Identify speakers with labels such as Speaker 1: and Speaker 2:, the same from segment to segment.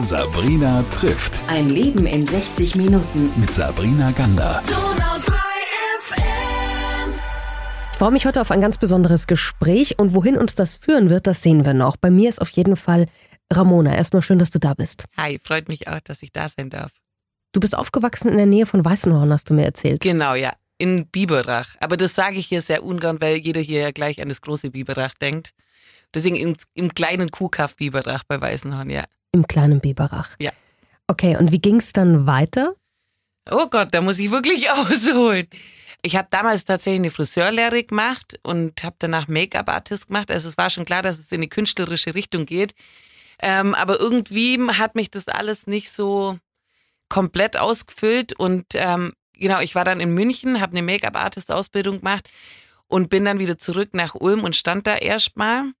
Speaker 1: Sabrina trifft.
Speaker 2: Ein Leben in 60 Minuten.
Speaker 1: Mit Sabrina Gander.
Speaker 3: Ich freue mich heute auf ein ganz besonderes Gespräch und wohin uns das führen wird, das sehen wir noch. Bei mir ist auf jeden Fall Ramona. Erstmal schön, dass du da bist.
Speaker 4: Hi, freut mich auch, dass ich da sein darf.
Speaker 3: Du bist aufgewachsen in der Nähe von Weißenhorn, hast du mir erzählt.
Speaker 4: Genau, ja. In Biberach. Aber das sage ich hier sehr ungern, weil jeder hier ja gleich an das große Biberach denkt. Deswegen im, im kleinen Kuhkaff Biberach bei Weißenhorn, ja.
Speaker 3: Im kleinen Biberach.
Speaker 4: Ja.
Speaker 3: Okay, und wie ging es dann weiter?
Speaker 4: Oh Gott, da muss ich wirklich ausholen. Ich habe damals tatsächlich eine Friseurlehre gemacht und habe danach Make-up-Artist gemacht. Also es war schon klar, dass es in die künstlerische Richtung geht. Ähm, aber irgendwie hat mich das alles nicht so komplett ausgefüllt. Und ähm, genau, ich war dann in München, habe eine Make-up-Artist-Ausbildung gemacht und bin dann wieder zurück nach Ulm und stand da erstmal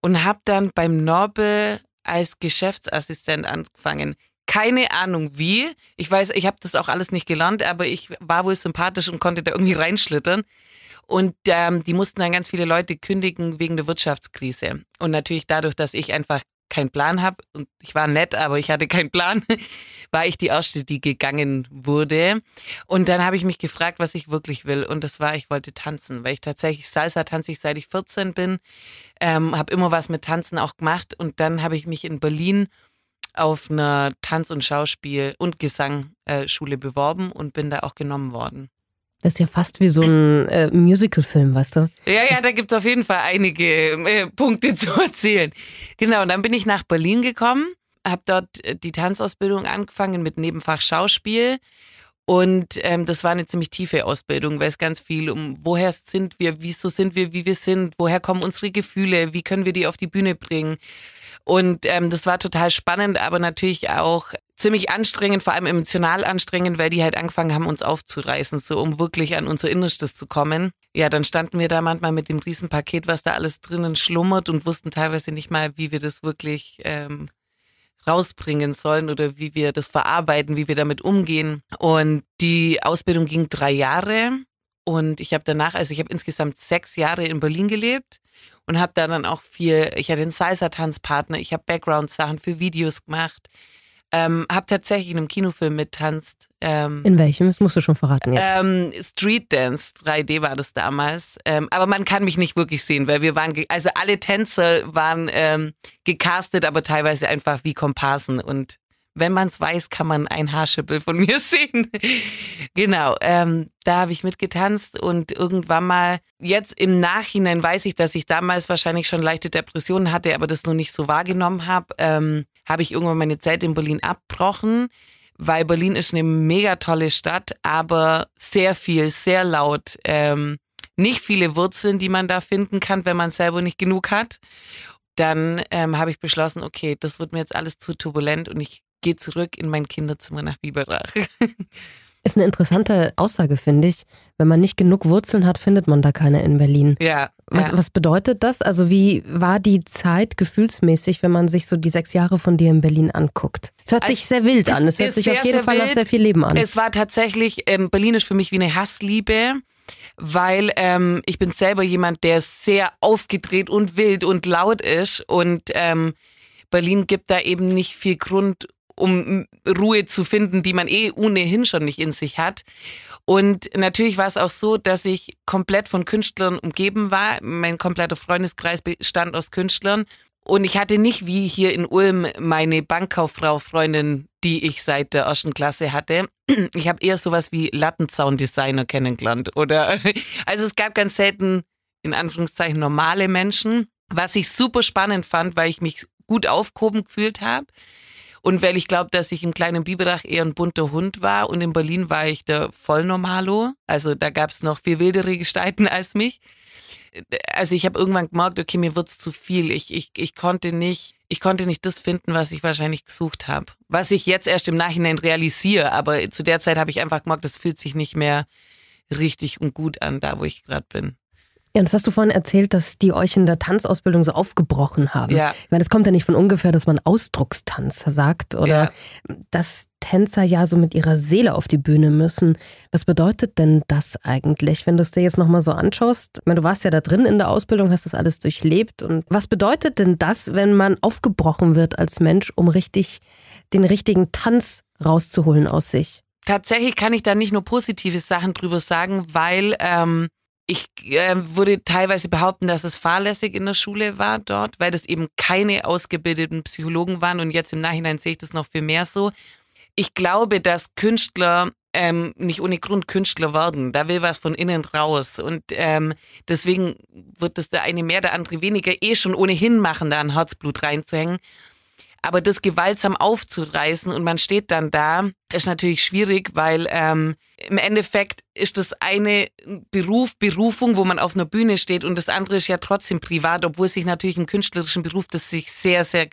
Speaker 4: und habe dann beim Norbel als Geschäftsassistent angefangen. Keine Ahnung wie. Ich weiß, ich habe das auch alles nicht gelernt, aber ich war wohl sympathisch und konnte da irgendwie reinschlittern. Und ähm, die mussten dann ganz viele Leute kündigen wegen der Wirtschaftskrise. Und natürlich dadurch, dass ich einfach keinen Plan habe und ich war nett, aber ich hatte keinen Plan, war ich die erste, die gegangen wurde. Und dann habe ich mich gefragt, was ich wirklich will. Und das war, ich wollte tanzen, weil ich tatsächlich Salsa tanze ich seit ich 14 bin, ähm, habe immer was mit Tanzen auch gemacht. Und dann habe ich mich in Berlin auf einer Tanz- und Schauspiel- und Gesangschule beworben und bin da auch genommen worden.
Speaker 3: Das ist ja fast wie so ein äh, Musical-Film, weißt du?
Speaker 4: Ja, ja, da gibt es auf jeden Fall einige äh, Punkte zu erzählen. Genau, und dann bin ich nach Berlin gekommen, habe dort äh, die Tanzausbildung angefangen mit Nebenfach Schauspiel. Und ähm, das war eine ziemlich tiefe Ausbildung, weil es ganz viel um, woher sind wir, wieso sind wir, wie wir sind, woher kommen unsere Gefühle, wie können wir die auf die Bühne bringen. Und ähm, das war total spannend, aber natürlich auch ziemlich anstrengend, vor allem emotional anstrengend, weil die halt angefangen haben, uns aufzureißen, so um wirklich an unser Innerstes zu kommen. Ja, dann standen wir da manchmal mit dem Riesenpaket, was da alles drinnen schlummert und wussten teilweise nicht mal, wie wir das wirklich ähm, rausbringen sollen oder wie wir das verarbeiten, wie wir damit umgehen. Und die Ausbildung ging drei Jahre und ich habe danach, also ich habe insgesamt sechs Jahre in Berlin gelebt und habe da dann auch viel, ich hatte einen Salsa-Tanzpartner, ich habe Background-Sachen für Videos gemacht, ähm, habe tatsächlich in einem Kinofilm mittanzt. Ähm,
Speaker 3: in welchem? Das musst du schon verraten jetzt.
Speaker 4: Ähm, Street Dance 3D war das damals. Ähm, aber man kann mich nicht wirklich sehen, weil wir waren, also alle Tänzer waren ähm, gecastet, aber teilweise einfach wie Komparsen. Und wenn man es weiß, kann man ein Haarschippel von mir sehen. genau, ähm, da habe ich mitgetanzt und irgendwann mal, jetzt im Nachhinein weiß ich, dass ich damals wahrscheinlich schon leichte Depressionen hatte, aber das nur nicht so wahrgenommen habe. Ähm, habe ich irgendwann meine Zeit in Berlin abgebrochen, weil Berlin ist eine mega tolle Stadt, aber sehr viel, sehr laut. Ähm, nicht viele Wurzeln, die man da finden kann, wenn man selber nicht genug hat. Dann ähm, habe ich beschlossen, okay, das wird mir jetzt alles zu turbulent und ich gehe zurück in mein Kinderzimmer nach Biberach.
Speaker 3: Ist eine interessante Aussage, finde ich. Wenn man nicht genug Wurzeln hat, findet man da keine in Berlin.
Speaker 4: Ja.
Speaker 3: Was,
Speaker 4: ja.
Speaker 3: was bedeutet das? Also, wie war die Zeit gefühlsmäßig, wenn man sich so die sechs Jahre von dir in Berlin anguckt? Es hört
Speaker 4: Also,
Speaker 3: sich sehr wild an. Es hört sich auf jeden Fall nach
Speaker 4: wild.
Speaker 3: sehr viel Leben an.
Speaker 4: Es war tatsächlich, ähm, Berlin ist für mich wie eine Hassliebe, weil ähm, ich bin selber jemand, der sehr aufgedreht und wild und laut ist und ähm, Berlin gibt da eben nicht viel Grund, um Ruhe zu finden, die man eh ohnehin schon nicht in sich hat. Und natürlich war es auch so, dass ich komplett von Künstlern umgeben war. Mein kompletter Freundeskreis bestand aus Künstlern. Und ich hatte nicht wie hier in Ulm meine Bankkauffrau Freundin, die ich seit der ersten Klasse hatte. Ich habe eher sowas wie Lattenzaundesigner kennengelernt. Oder also es gab ganz selten in Anführungszeichen normale Menschen, was ich super spannend fand, weil ich mich gut aufgehoben gefühlt habe. Und weil ich glaube, dass ich im kleinen Biberach eher ein bunter Hund war und in Berlin war ich der Vollnormalo. Also da gab es noch viel wildere Gestalten als mich. Also ich habe irgendwann gemerkt, okay, mir wird's zu viel. Ich, ich, ich konnte nicht, ich konnte nicht das finden, was ich wahrscheinlich gesucht habe. Was ich jetzt erst im Nachhinein realisiere, aber zu der Zeit habe ich einfach gemerkt, das fühlt sich nicht mehr richtig und gut an, da wo ich gerade bin.
Speaker 3: Ja, das hast du vorhin erzählt, dass die euch in der Tanzausbildung so aufgebrochen haben.
Speaker 4: Ja.
Speaker 3: Ich meine, das kommt ja nicht von ungefähr, dass man Ausdruckstanz sagt oder dass Tänzer ja so mit ihrer Seele auf die Bühne müssen. Was bedeutet denn das eigentlich, wenn du es dir jetzt nochmal so anschaust? Ich meine, du warst ja da drin in der Ausbildung, hast das alles durchlebt. Und was bedeutet denn das, wenn man aufgebrochen wird als Mensch, um richtig den richtigen Tanz rauszuholen aus sich?
Speaker 4: Tatsächlich kann ich da nicht nur positive Sachen drüber sagen, weil ähm, ich äh, würde teilweise behaupten, dass es fahrlässig in der Schule war dort, weil das eben keine ausgebildeten Psychologen waren und jetzt im Nachhinein sehe ich das noch viel mehr so. Ich glaube, dass Künstler ähm, nicht ohne Grund Künstler werden. Da will was von innen raus. Und ähm, deswegen wird das der eine mehr, der andere weniger eh schon ohnehin machen, da ein Herzblut reinzuhängen. Aber das gewaltsam aufzureißen und man steht dann da, ist natürlich schwierig, weil ähm, im Endeffekt ist das eine Beruf, Berufung, wo man auf einer Bühne steht und das andere ist ja trotzdem privat, obwohl sich natürlich im künstlerischen Beruf das sich sehr, sehr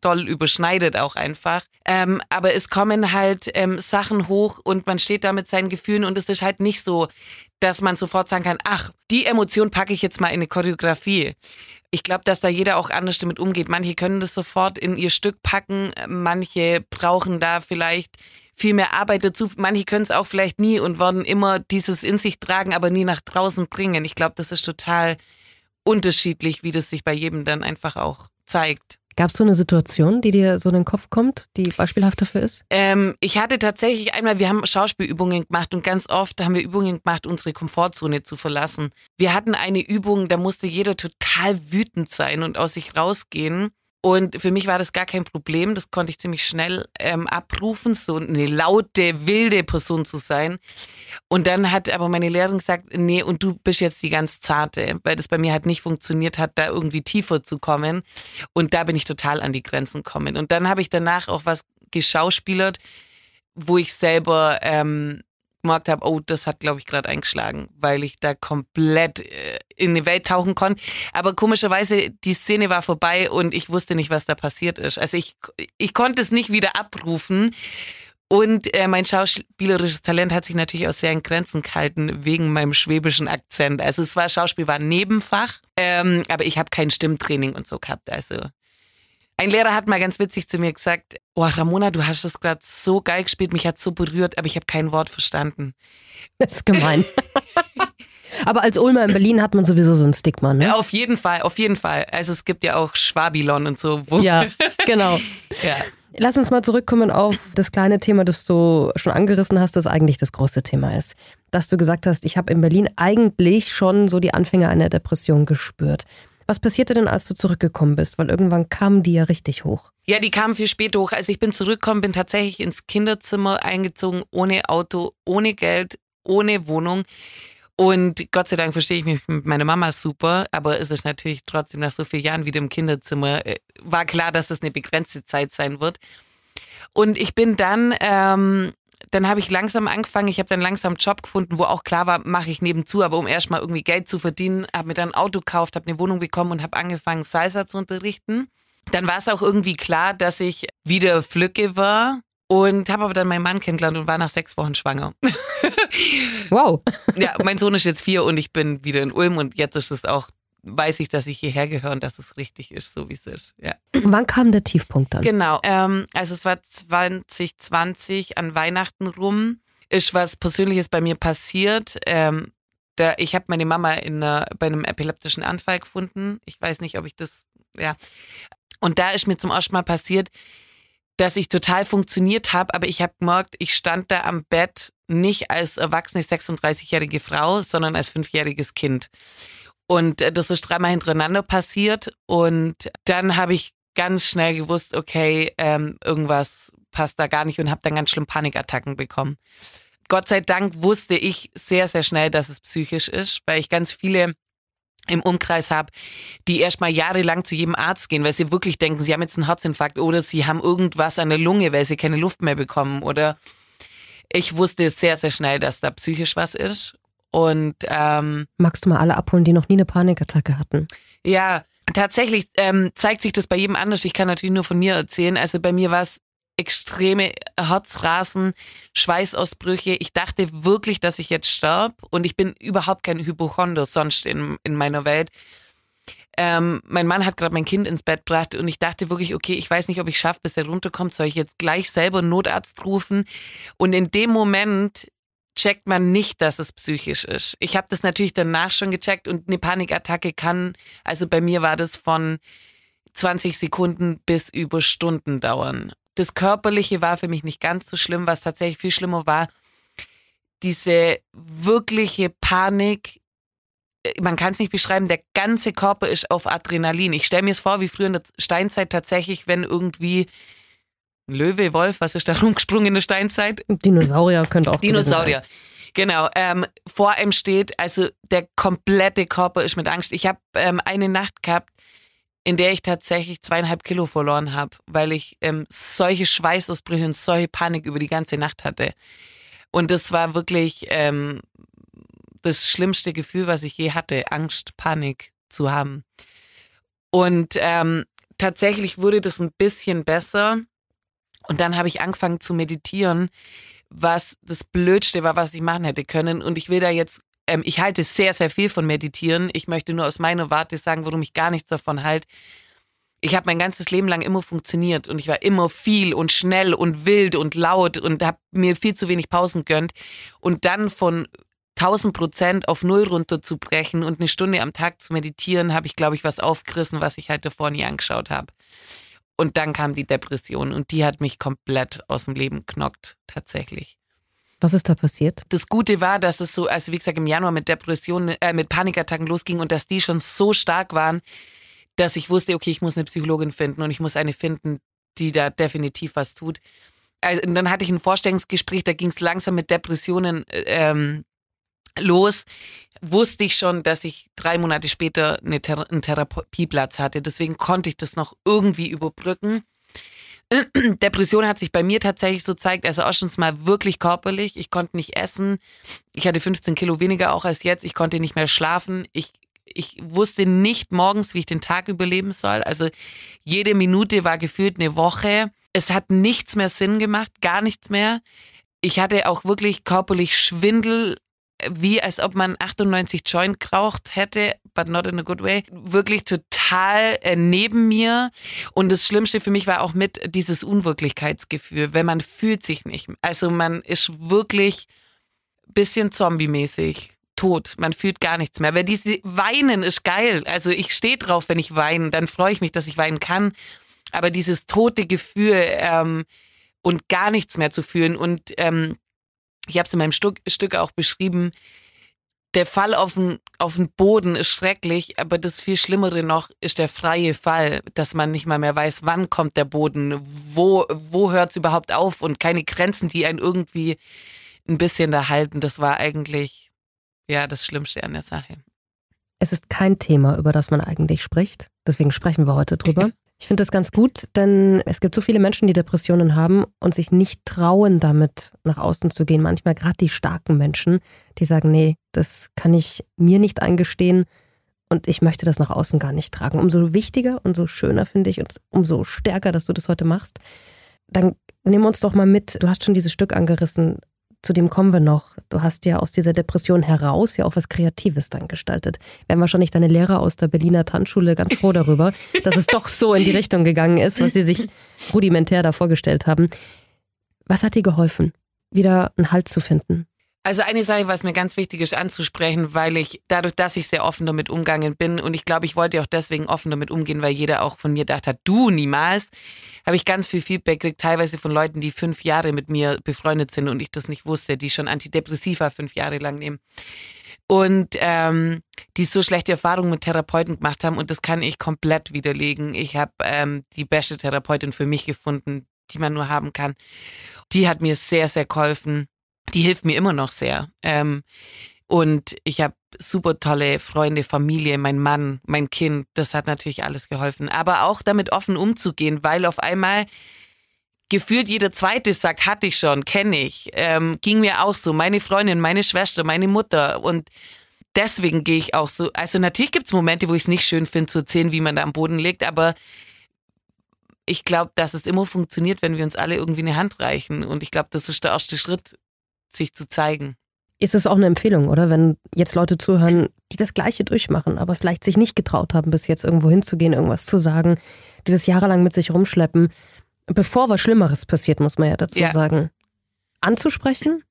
Speaker 4: doll überschneidet auch einfach. Ähm, aber es kommen halt ähm, Sachen hoch und man steht da mit seinen Gefühlen und es ist halt nicht so, dass man sofort sagen kann, ach, die Emotion packe ich jetzt mal in eine Choreografie. Ich glaube, dass da jeder auch anders damit umgeht. Manche können das sofort in ihr Stück packen, manche brauchen da vielleicht viel mehr Arbeit dazu. Manche können es auch vielleicht nie und werden immer dieses in sich tragen, aber nie nach draußen bringen. Ich glaube, das ist total unterschiedlich, wie das sich bei jedem dann einfach auch zeigt.
Speaker 3: Gab es so eine Situation, die dir so in den Kopf kommt, die beispielhaft dafür ist?
Speaker 4: Ähm, ich hatte tatsächlich einmal, wir haben Schauspielübungen gemacht und ganz oft haben wir Übungen gemacht, unsere Komfortzone zu verlassen. Wir hatten eine Übung, da musste jeder total wütend sein und aus sich rausgehen. Und für mich war das gar kein Problem. Das konnte ich ziemlich schnell ähm, abrufen, so eine laute, wilde Person zu sein. Und dann hat aber meine Lehrerin gesagt, nee, und du bist jetzt die ganz zarte, weil das bei mir halt nicht funktioniert hat, da irgendwie tiefer zu kommen. Und da bin ich total an die Grenzen gekommen. Und dann habe ich danach auch was geschauspielert, wo ich selber ähm, gemerkt habe, oh, das hat, glaube ich, gerade eingeschlagen, weil ich da komplett äh, in die Welt tauchen konnte. Aber komischerweise, die Szene war vorbei und ich wusste nicht, was da passiert ist. Also ich, ich konnte es nicht wieder abrufen. Und äh, mein schauspielerisches Talent hat sich natürlich auch sehr in Grenzen gehalten wegen meinem schwäbischen Akzent. Also es war Schauspiel war Nebenfach, ähm, aber ich habe kein Stimmtraining und so gehabt. Also ein Lehrer hat mal ganz witzig zu mir gesagt, oh Ramona, du hast das gerade so geil gespielt, mich hat so berührt, aber ich habe kein Wort verstanden.
Speaker 3: Das ist gemein. aber als Ulmer in Berlin hat man sowieso so ein Stigma, ne?
Speaker 4: Ja, auf jeden Fall, auf jeden Fall. Also es gibt ja auch Schwabilon und so.
Speaker 3: ja, genau.
Speaker 4: ja.
Speaker 3: Lass uns mal zurückkommen auf das kleine Thema, das du schon angerissen hast, das eigentlich das große Thema ist. Dass du gesagt hast, ich habe in Berlin eigentlich schon so die Anfänge einer Depression gespürt. Was passierte denn, als du zurückgekommen bist? Weil irgendwann kamen die ja richtig hoch.
Speaker 4: Ja, die kamen viel später hoch. Als ich bin zurückgekommen, bin tatsächlich ins Kinderzimmer eingezogen, ohne Auto, ohne Geld, ohne Wohnung. Und Gott sei Dank verstehe ich mich mit meiner Mama super, aber es ist natürlich trotzdem nach so vielen Jahren wieder im Kinderzimmer, äh, war klar, dass das eine begrenzte Zeit sein wird. Und ich bin dann ähm, dann habe ich langsam angefangen, ich habe dann langsam einen Job gefunden, wo auch klar war, mache ich nebenzu, aber um erstmal irgendwie Geld zu verdienen, habe mir dann ein Auto gekauft, habe eine Wohnung bekommen und habe angefangen, Salsa zu unterrichten. Dann war es auch irgendwie klar, dass ich wieder Flücke war und habe aber dann meinen Mann kennengelernt und war nach sechs Wochen schwanger.
Speaker 3: wow.
Speaker 4: ja, mein Sohn ist jetzt vier und ich bin wieder in Ulm und jetzt ist es auch weiß ich, dass ich hierher gehöre und dass es richtig ist, so wie es ist. Ja.
Speaker 3: Wann kam der Tiefpunkt dann?
Speaker 4: Genau, ähm, also es war 2020 an Weihnachten rum, ist was Persönliches bei mir passiert. Ähm, da, ich habe meine Mama in einer, bei einem epileptischen Anfall gefunden. Ich weiß nicht, ob ich das, ja. Und da ist mir zum ersten Mal passiert, dass ich total funktioniert habe, aber ich habe gemerkt, ich stand da am Bett nicht als erwachsene 36-jährige Frau, sondern als fünfjähriges Kind. Und äh, das ist dreimal hintereinander passiert. Und dann habe ich ganz schnell gewusst, okay, ähm, irgendwas passt da gar nicht und habe dann ganz schlimm Panikattacken bekommen. Gott sei Dank wusste ich sehr, sehr schnell, dass es psychisch ist, weil ich ganz viele im Umkreis habe, die erstmal jahrelang zu jedem Arzt gehen, weil sie wirklich denken, sie haben jetzt einen Herzinfarkt oder sie haben irgendwas an der Lunge, weil sie keine Luft mehr bekommen. Oder ich wusste sehr, sehr schnell, dass da psychisch was ist. Und ähm,
Speaker 3: magst du mal alle abholen, die noch nie eine Panikattacke hatten?
Speaker 4: Ja, tatsächlich ähm, zeigt sich das bei jedem anders. Ich kann natürlich nur von mir erzählen. Also bei mir war es extreme Herzrasen, Schweißausbrüche. Ich dachte wirklich, dass ich jetzt sterbe und ich bin überhaupt kein Hypochonder sonst in, in meiner Welt. Ähm, mein Mann hat gerade mein Kind ins Bett gebracht und ich dachte wirklich, okay, ich weiß nicht, ob ich schaffe, bis er runterkommt. Soll ich jetzt gleich selber einen Notarzt rufen? Und in dem Moment checkt man nicht, dass es psychisch ist. Ich habe das natürlich danach schon gecheckt und eine Panikattacke kann, also bei mir war das von 20 Sekunden bis über Stunden dauern. Das Körperliche war für mich nicht ganz so schlimm. Was tatsächlich viel schlimmer war, diese wirkliche Panik. Man kann es nicht beschreiben, der ganze Körper ist auf Adrenalin. Ich stelle mir es vor, wie früher in der Steinzeit tatsächlich, wenn irgendwie ein Löwe, Wolf, was ist da rumgesprungen in der Steinzeit?
Speaker 3: Dinosaurier könnte auch
Speaker 4: Dinosaurier. Genau, ähm, vor einem steht, also der komplette Körper ist mit Angst. Ich habe ähm, eine Nacht gehabt, in der ich tatsächlich zweieinhalb Kilo verloren habe, weil ich ähm, solche Schweißausbrüche und solche Panik über die ganze Nacht hatte. Und das war wirklich ähm, das schlimmste Gefühl, was ich je hatte, Angst, Panik zu haben. Und ähm, tatsächlich wurde das ein bisschen besser. Und dann habe ich angefangen zu meditieren, was das Blödste war, was ich machen hätte können. Und ich will da jetzt ähm, ich halte sehr, sehr viel von Meditieren. Ich möchte nur aus meiner Warte sagen, warum ich gar nichts davon halte. Ich habe mein ganzes Leben lang immer funktioniert und ich war immer viel und schnell und wild und laut und habe mir viel zu wenig Pausen gönnt. Und dann von 1000 Prozent auf Null runterzubrechen und eine Stunde am Tag zu meditieren, habe ich, glaube ich, was aufgerissen, was ich halt davor nie angeschaut habe. Und dann kam die Depression und die hat mich komplett aus dem Leben knockt, tatsächlich.
Speaker 3: Was ist da passiert?
Speaker 4: Das Gute war, dass es so, also wie gesagt, im Januar mit Depressionen, äh, mit Panikattacken losging und dass die schon so stark waren, dass ich wusste, okay, ich muss eine Psychologin finden und ich muss eine finden, die da definitiv was tut. Also, und dann hatte ich ein Vorstellungsgespräch, da ging es langsam mit Depressionen ähm, los. Wusste ich schon, dass ich drei Monate später eine Thera einen Therapieplatz hatte. Deswegen konnte ich das noch irgendwie überbrücken. Depression hat sich bei mir tatsächlich so zeigt, also auch schon mal wirklich körperlich. Ich konnte nicht essen. Ich hatte 15 Kilo weniger auch als jetzt. Ich konnte nicht mehr schlafen. Ich, ich wusste nicht morgens, wie ich den Tag überleben soll. Also jede Minute war gefühlt eine Woche. Es hat nichts mehr Sinn gemacht, gar nichts mehr. Ich hatte auch wirklich körperlich Schwindel, wie als ob man 98 Joint geraucht hätte, but not in a good way. Wirklich total äh, neben mir. Und das Schlimmste für mich war auch mit dieses Unwirklichkeitsgefühl, wenn man fühlt sich nicht. Also man ist wirklich bisschen zombie-mäßig tot. Man fühlt gar nichts mehr. Weil diese Weinen ist geil. Also ich stehe drauf, wenn ich weine, dann freue ich mich, dass ich weinen kann. Aber dieses tote Gefühl ähm, und gar nichts mehr zu fühlen und ähm, ich habe es in meinem Stück, Stück auch beschrieben, der Fall auf den, auf den Boden ist schrecklich, aber das viel Schlimmere noch ist der freie Fall, dass man nicht mal mehr weiß, wann kommt der Boden, wo, wo hört es überhaupt auf und keine Grenzen, die einen irgendwie ein bisschen da halten. Das war eigentlich ja das Schlimmste an der Sache.
Speaker 3: Es ist kein Thema, über das man eigentlich spricht. Deswegen sprechen wir heute drüber. Ich finde das ganz gut, denn es gibt so viele Menschen, die Depressionen haben und sich nicht trauen, damit nach außen zu gehen. Manchmal gerade die starken Menschen, die sagen, nee, das kann ich mir nicht eingestehen und ich möchte das nach außen gar nicht tragen. Umso wichtiger und so schöner finde ich und umso stärker, dass du das heute machst. Dann nimm uns doch mal mit. Du hast schon dieses Stück angerissen, zu dem kommen wir noch. Du hast ja aus dieser Depression heraus ja auch was Kreatives dann gestaltet. Wären wahrscheinlich deine Lehrer aus der Berliner Tanzschule ganz froh darüber, dass es doch so in die Richtung gegangen ist, was sie sich rudimentär da vorgestellt haben. Was hat dir geholfen, wieder einen Halt zu finden?
Speaker 4: Also eine Sache, was mir ganz wichtig ist anzusprechen, weil ich dadurch, dass ich sehr offen damit umgegangen bin und ich glaube, ich wollte auch deswegen offen damit umgehen, weil jeder auch von mir gedacht hat, du niemals, habe ich ganz viel Feedback gekriegt, teilweise von Leuten, die fünf Jahre mit mir befreundet sind und ich das nicht wusste, die schon Antidepressiva fünf Jahre lang nehmen und ähm, die so schlechte Erfahrungen mit Therapeuten gemacht haben und das kann ich komplett widerlegen. Ich habe ähm, die beste Therapeutin für mich gefunden, die man nur haben kann. Die hat mir sehr, sehr geholfen die hilft mir immer noch sehr. Ähm, und ich habe super tolle Freunde, Familie, mein Mann, mein Kind. Das hat natürlich alles geholfen. Aber auch damit offen umzugehen, weil auf einmal gefühlt jeder zweite sagt, hatte ich schon, kenne ich, ähm, ging mir auch so. Meine Freundin, meine Schwester, meine Mutter. Und deswegen gehe ich auch so. Also natürlich gibt es Momente, wo ich es nicht schön finde zu erzählen, wie man da am Boden liegt, aber ich glaube, dass es immer funktioniert, wenn wir uns alle irgendwie eine Hand reichen. Und ich glaube, das ist der erste Schritt, sich zu zeigen.
Speaker 3: Ist es auch eine Empfehlung, oder? Wenn jetzt Leute zuhören, die das Gleiche durchmachen, aber vielleicht sich nicht getraut haben, bis jetzt irgendwo hinzugehen, irgendwas zu sagen, dieses jahrelang mit sich rumschleppen, bevor was Schlimmeres passiert, muss man ja dazu ja. sagen, anzusprechen,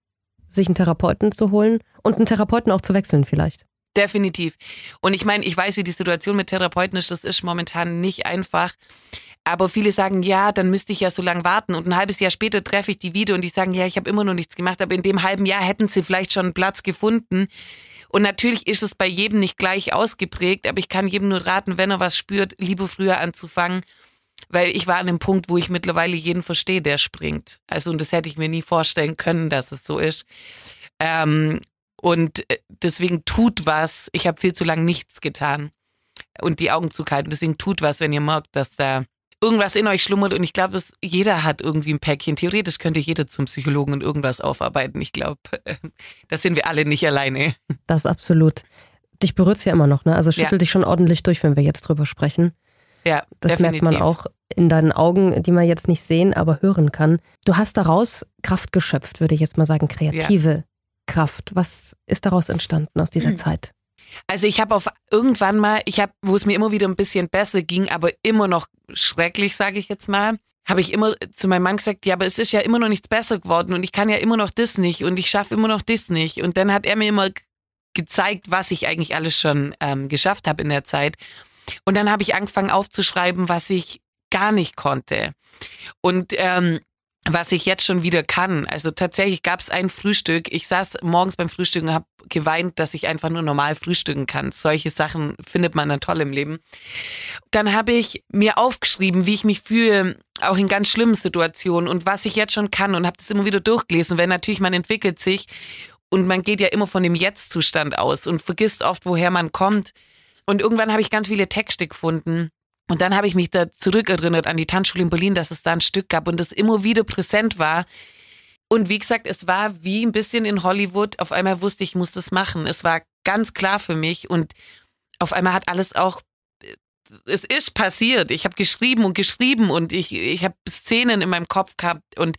Speaker 3: sich einen Therapeuten zu holen und einen Therapeuten auch zu wechseln vielleicht.
Speaker 4: Definitiv. Und ich meine, ich weiß, wie die Situation mit Therapeuten ist. Das ist momentan nicht einfach. Aber viele sagen, ja, dann müsste ich ja so lange warten. Und ein halbes Jahr später treffe ich die wieder und die sagen, ja, ich habe immer noch nichts gemacht. Aber in dem halben Jahr hätten sie vielleicht schon einen Platz gefunden. Und natürlich ist es bei jedem nicht gleich ausgeprägt. Aber ich kann jedem nur raten, wenn er was spürt, lieber früher anzufangen. Weil ich war an dem Punkt, wo ich mittlerweile jeden verstehe, der springt. Also, und das hätte ich mir nie vorstellen können, dass es so ist. Ähm, und äh, deswegen tut was. Ich habe viel zu lange nichts getan und die Augen zugehalten. Deswegen tut was, wenn ihr merkt, dass da irgendwas in euch schlummert. Und ich glaube, jeder hat irgendwie ein Päckchen. Theoretisch könnte jeder zum Psychologen und irgendwas aufarbeiten. Ich glaube, da sind wir alle nicht alleine.
Speaker 3: Das absolut. Dich berührt es ja immer noch, ne? Also schüttelt ja. dich schon ordentlich durch, wenn wir jetzt drüber sprechen.
Speaker 4: Ja,
Speaker 3: das
Speaker 4: definitiv.
Speaker 3: merkt man auch in deinen Augen, die man jetzt nicht sehen, aber hören kann. Du hast daraus Kraft geschöpft, würde ich jetzt mal sagen, kreative ja. Kraft. Was ist daraus entstanden aus dieser mhm. Zeit?
Speaker 4: Also ich habe auf irgendwann mal, ich habe, wo es mir immer wieder ein bisschen besser ging, aber immer noch schrecklich, sage ich jetzt mal, habe ich immer zu meinem Mann gesagt, ja, aber es ist ja immer noch nichts besser geworden und ich kann ja immer noch das nicht und ich schaffe immer noch das nicht. Und dann hat er mir immer gezeigt, was ich eigentlich alles schon ähm, geschafft habe in der Zeit. Und dann habe ich angefangen aufzuschreiben, was ich gar nicht konnte. Und ähm, was ich jetzt schon wieder kann. Also tatsächlich gab es ein Frühstück. Ich saß morgens beim Frühstücken und habe geweint, dass ich einfach nur normal frühstücken kann. Solche Sachen findet man dann toll im Leben. Dann habe ich mir aufgeschrieben, wie ich mich fühle, auch in ganz schlimmen Situationen und was ich jetzt schon kann und habe das immer wieder durchgelesen, weil natürlich man entwickelt sich und man geht ja immer von dem Jetzt-Zustand aus und vergisst oft, woher man kommt. Und irgendwann habe ich ganz viele Texte gefunden und dann habe ich mich da zurückerinnert an die Tanzschule in Berlin, dass es da ein Stück gab und das immer wieder präsent war. Und wie gesagt, es war wie ein bisschen in Hollywood. Auf einmal wusste ich, ich muss das machen. Es war ganz klar für mich und auf einmal hat alles auch, es ist passiert. Ich habe geschrieben und geschrieben und ich, ich habe Szenen in meinem Kopf gehabt und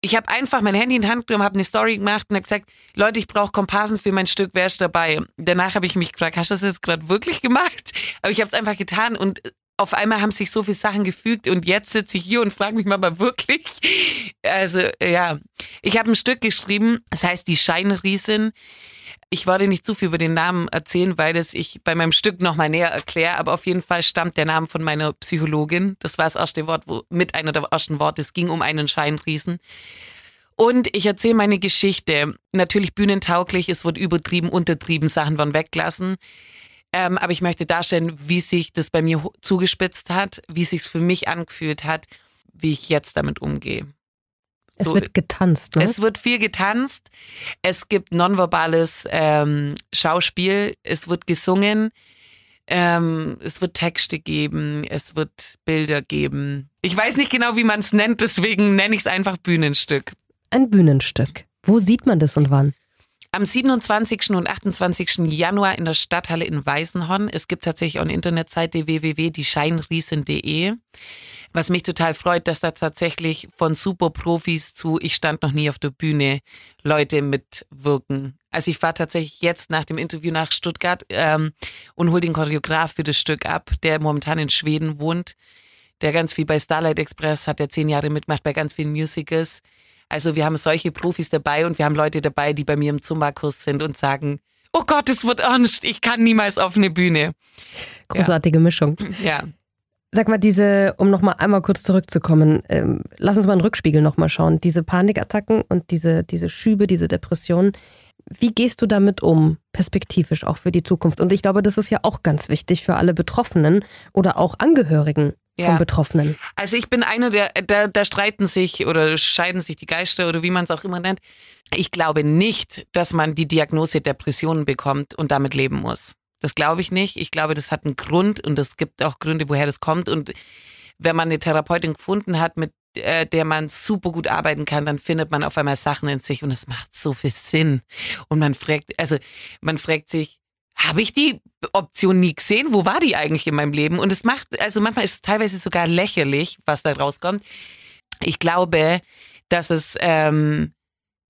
Speaker 4: ich habe einfach mein Handy in die Hand genommen, habe eine Story gemacht und habe gesagt, Leute, ich brauche Komparsen für mein Stück, wer ist dabei? Danach habe ich mich gefragt, hast du das jetzt gerade wirklich gemacht? Aber ich habe es einfach getan und auf einmal haben sich so viele Sachen gefügt und jetzt sitze ich hier und frage mich mal wirklich. Also ja, ich habe ein Stück geschrieben, das heißt die Scheinriesin. Ich wollte nicht zu viel über den Namen erzählen, weil das ich bei meinem Stück nochmal näher erkläre, aber auf jeden Fall stammt der Name von meiner Psychologin. Das war das erste Wort, wo, mit einer der ersten Worte. Es ging um einen Scheinriesen. Und ich erzähle meine Geschichte. Natürlich bühnentauglich, es wird übertrieben, untertrieben, Sachen werden weggelassen. Ähm, aber ich möchte darstellen, wie sich das bei mir zugespitzt hat, wie es sich für mich angefühlt hat, wie ich jetzt damit umgehe.
Speaker 3: Es so, wird getanzt, ne?
Speaker 4: Es wird viel getanzt. Es gibt nonverbales ähm, Schauspiel. Es wird gesungen. Ähm, es wird Texte geben. Es wird Bilder geben. Ich weiß nicht genau, wie man es nennt, deswegen nenne ich es einfach Bühnenstück.
Speaker 3: Ein Bühnenstück. Wo sieht man das und wann?
Speaker 4: Am 27. und 28. Januar in der Stadthalle in Weißenhorn. Es gibt tatsächlich auch eine Internetseite www.diescheinriesen.de. Was mich total freut, dass da tatsächlich von Superprofis zu Ich stand noch nie auf der Bühne Leute mitwirken. Also ich fahre tatsächlich jetzt nach dem Interview nach Stuttgart ähm, und hole den Choreograf für das Stück ab, der momentan in Schweden wohnt, der ganz viel bei Starlight Express hat, der zehn Jahre mitmacht bei ganz vielen Musicals also wir haben solche Profis dabei und wir haben Leute dabei, die bei mir im Zumba-Kurs sind und sagen, oh Gott, es wird ernst, ich kann niemals auf eine Bühne.
Speaker 3: Großartige ja. Mischung.
Speaker 4: Ja.
Speaker 3: Sag mal, diese, um nochmal einmal kurz zurückzukommen, ähm, lass uns mal einen Rückspiegel nochmal schauen. Diese Panikattacken und diese, diese Schübe, diese Depressionen, wie gehst du damit um, perspektivisch auch für die Zukunft? Und ich glaube, das ist ja auch ganz wichtig für alle Betroffenen oder auch Angehörigen ja. von Betroffenen.
Speaker 4: Also ich bin einer der, da, da streiten sich oder scheiden sich die Geister oder wie man es auch immer nennt. Ich glaube nicht, dass man die Diagnose Depressionen bekommt und damit leben muss. Das glaube ich nicht. Ich glaube, das hat einen Grund und es gibt auch Gründe, woher das kommt. Und wenn man eine Therapeutin gefunden hat, mit äh, der man super gut arbeiten kann, dann findet man auf einmal Sachen in sich und es macht so viel Sinn. Und man fragt, also man fragt sich, habe ich die Option nie gesehen? Wo war die eigentlich in meinem Leben? Und es macht, also manchmal ist es teilweise sogar lächerlich, was da rauskommt. Ich glaube, dass es ähm,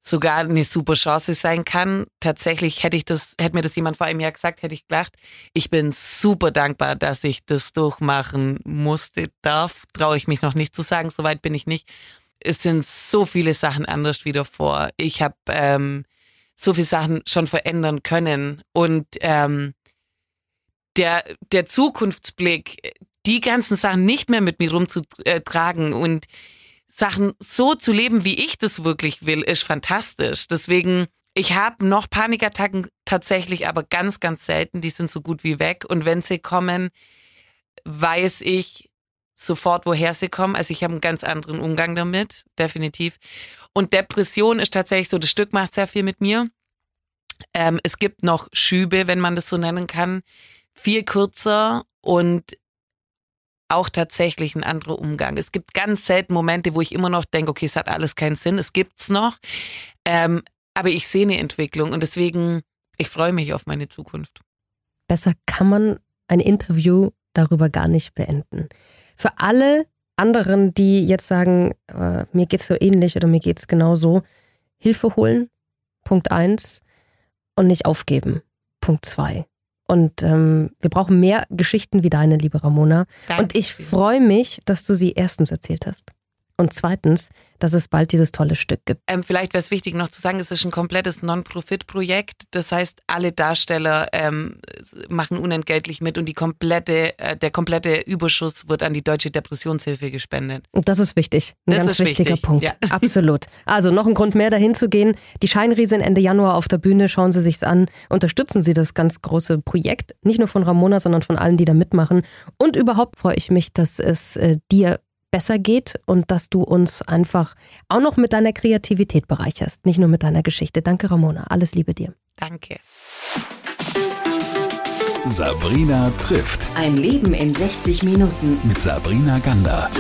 Speaker 4: sogar eine super Chance sein kann. Tatsächlich hätte ich das, hätte mir das jemand vor einem Jahr gesagt, hätte ich gedacht, ich bin super dankbar, dass ich das durchmachen musste, darf. Traue ich mich noch nicht zu sagen, soweit bin ich nicht. Es sind so viele Sachen anders wie davor. Ich habe ähm, so viele Sachen schon verändern können und ähm, der, der Zukunftsblick, die ganzen Sachen nicht mehr mit mir rumzutragen und Sachen so zu leben, wie ich das wirklich will, ist fantastisch. Deswegen, ich habe noch Panikattacken tatsächlich, aber ganz, ganz selten. Die sind so gut wie weg. Und wenn sie kommen, weiß ich sofort, woher sie kommen. Also ich habe einen ganz anderen Umgang damit, definitiv. Und Depression ist tatsächlich so, das Stück macht sehr viel mit mir. Ähm, es gibt noch Schübe, wenn man das so nennen kann, viel kürzer und auch tatsächlich ein anderer Umgang. Es gibt ganz selten Momente, wo ich immer noch denke, okay, es hat alles keinen Sinn, es gibt's noch. Ähm, aber ich sehe eine Entwicklung und deswegen, ich freue mich auf meine Zukunft.
Speaker 3: Besser kann man ein Interview darüber gar nicht beenden. Für alle anderen, die jetzt sagen, äh, mir geht's so ähnlich oder mir geht's genauso, Hilfe holen, Punkt eins, und nicht aufgeben, Punkt zwei. Und ähm, wir brauchen mehr Geschichten wie deine, liebe Ramona. Danke. Und ich freue mich, dass du sie erstens erzählt hast. Und zweitens, dass es bald dieses tolle Stück gibt.
Speaker 4: Ähm, vielleicht wäre es wichtig noch zu sagen, es ist ein komplettes Non-Profit-Projekt. Das heißt, alle Darsteller ähm, machen unentgeltlich mit und die komplette, äh, der komplette Überschuss wird an die Deutsche Depressionshilfe gespendet.
Speaker 3: Und das ist wichtig. Ein
Speaker 4: das
Speaker 3: ganz
Speaker 4: wichtiger
Speaker 3: wichtig. Punkt.
Speaker 4: Ja.
Speaker 3: Absolut. Also noch ein Grund mehr, dahin zu gehen. Die Scheinriesen Ende Januar auf der Bühne. Schauen Sie sich's an. Unterstützen Sie das ganz große Projekt. Nicht nur von Ramona, sondern von allen, die da mitmachen. Und überhaupt freue ich mich, dass es äh, dir besser geht und dass du uns einfach auch noch mit deiner Kreativität bereicherst, nicht nur mit deiner Geschichte. Danke, Ramona. Alles Liebe dir.
Speaker 4: Danke.
Speaker 1: Sabrina trifft.
Speaker 2: Ein Leben in 60 Minuten.
Speaker 1: Mit Sabrina Gander.